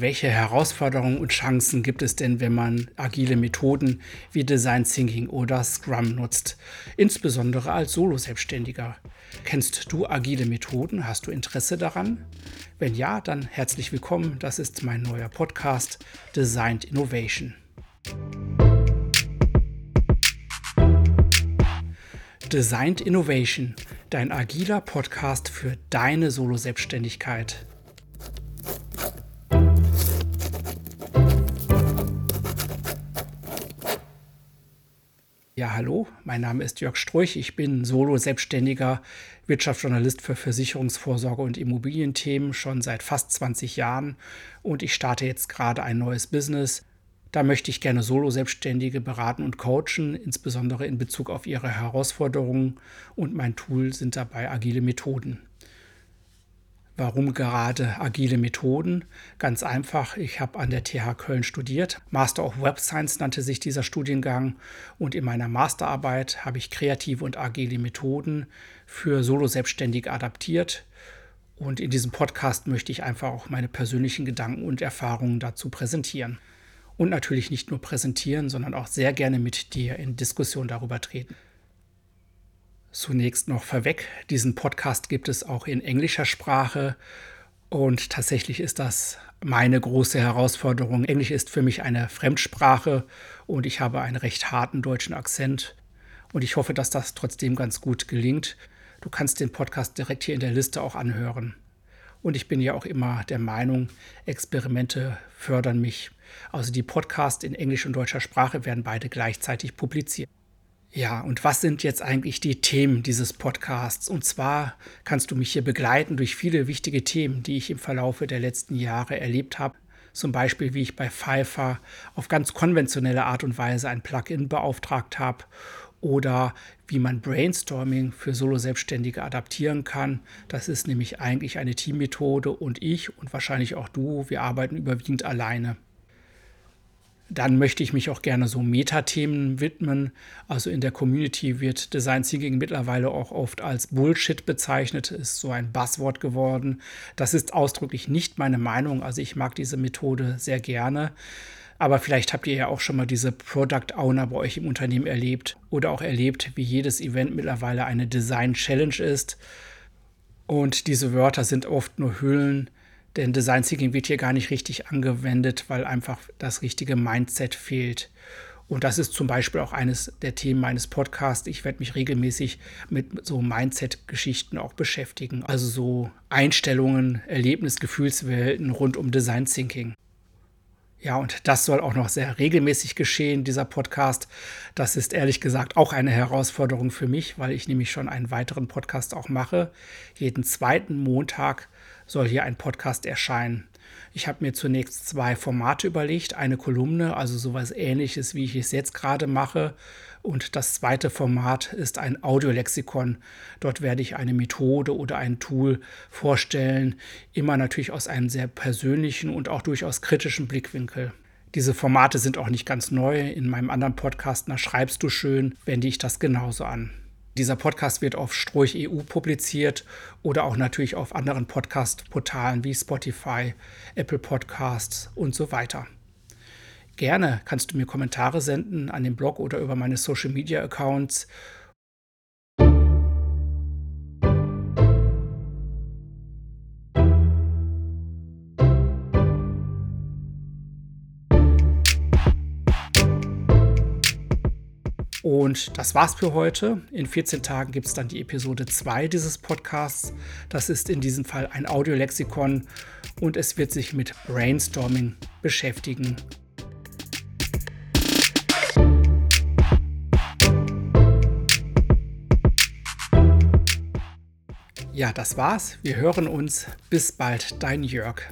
Welche Herausforderungen und Chancen gibt es denn, wenn man agile Methoden wie Design Thinking oder Scrum nutzt, insbesondere als Solo-Selbstständiger? Kennst du agile Methoden? Hast du Interesse daran? Wenn ja, dann herzlich willkommen. Das ist mein neuer Podcast Designed Innovation. Designed Innovation, dein agiler Podcast für deine Solo-Selbstständigkeit. Ja, hallo, mein Name ist Jörg Struch. Ich bin Solo-Selbstständiger Wirtschaftsjournalist für Versicherungsvorsorge und Immobilienthemen schon seit fast 20 Jahren und ich starte jetzt gerade ein neues Business. Da möchte ich gerne Solo-Selbstständige beraten und coachen, insbesondere in Bezug auf ihre Herausforderungen und mein Tool sind dabei agile Methoden. Warum gerade agile Methoden? Ganz einfach, ich habe an der TH Köln studiert. Master of Web Science nannte sich dieser Studiengang und in meiner Masterarbeit habe ich kreative und agile Methoden für Solo-Selbstständige adaptiert. Und in diesem Podcast möchte ich einfach auch meine persönlichen Gedanken und Erfahrungen dazu präsentieren. Und natürlich nicht nur präsentieren, sondern auch sehr gerne mit dir in Diskussion darüber treten. Zunächst noch vorweg, diesen Podcast gibt es auch in englischer Sprache und tatsächlich ist das meine große Herausforderung. Englisch ist für mich eine Fremdsprache und ich habe einen recht harten deutschen Akzent und ich hoffe, dass das trotzdem ganz gut gelingt. Du kannst den Podcast direkt hier in der Liste auch anhören. Und ich bin ja auch immer der Meinung, Experimente fördern mich. Also die Podcasts in Englisch und deutscher Sprache werden beide gleichzeitig publiziert. Ja, und was sind jetzt eigentlich die Themen dieses Podcasts? Und zwar kannst du mich hier begleiten durch viele wichtige Themen, die ich im Verlaufe der letzten Jahre erlebt habe. Zum Beispiel, wie ich bei Pfeiffer auf ganz konventionelle Art und Weise ein Plugin beauftragt habe oder wie man Brainstorming für Solo-Selbstständige adaptieren kann. Das ist nämlich eigentlich eine Teammethode und ich und wahrscheinlich auch du, wir arbeiten überwiegend alleine. Dann möchte ich mich auch gerne so Metathemen widmen. Also in der Community wird Design Thinking mittlerweile auch oft als Bullshit bezeichnet, ist so ein Buzzword geworden. Das ist ausdrücklich nicht meine Meinung. Also ich mag diese Methode sehr gerne. Aber vielleicht habt ihr ja auch schon mal diese Product Owner bei euch im Unternehmen erlebt oder auch erlebt, wie jedes Event mittlerweile eine Design Challenge ist. Und diese Wörter sind oft nur Hüllen denn Design Thinking wird hier gar nicht richtig angewendet, weil einfach das richtige Mindset fehlt. Und das ist zum Beispiel auch eines der Themen meines Podcasts. Ich werde mich regelmäßig mit so Mindset-Geschichten auch beschäftigen. Also so Einstellungen, Erlebnis, Gefühlswelten rund um Design Thinking. Ja, und das soll auch noch sehr regelmäßig geschehen, dieser Podcast. Das ist ehrlich gesagt auch eine Herausforderung für mich, weil ich nämlich schon einen weiteren Podcast auch mache. Jeden zweiten Montag soll hier ein Podcast erscheinen. Ich habe mir zunächst zwei Formate überlegt. Eine Kolumne, also sowas ähnliches, wie ich es jetzt gerade mache. Und das zweite Format ist ein Audiolexikon. Dort werde ich eine Methode oder ein Tool vorstellen, immer natürlich aus einem sehr persönlichen und auch durchaus kritischen Blickwinkel. Diese Formate sind auch nicht ganz neu. In meinem anderen Podcast, na schreibst du schön, wende ich das genauso an. Dieser Podcast wird auf Stroich EU publiziert oder auch natürlich auf anderen Podcast-Portalen wie Spotify, Apple Podcasts und so weiter. Gerne kannst du mir Kommentare senden an den Blog oder über meine Social Media Accounts Und das war's für heute. In 14 Tagen gibt es dann die Episode 2 dieses Podcasts. Das ist in diesem Fall ein Audiolexikon und es wird sich mit Brainstorming beschäftigen. Ja, das war's. Wir hören uns. Bis bald, dein Jörg.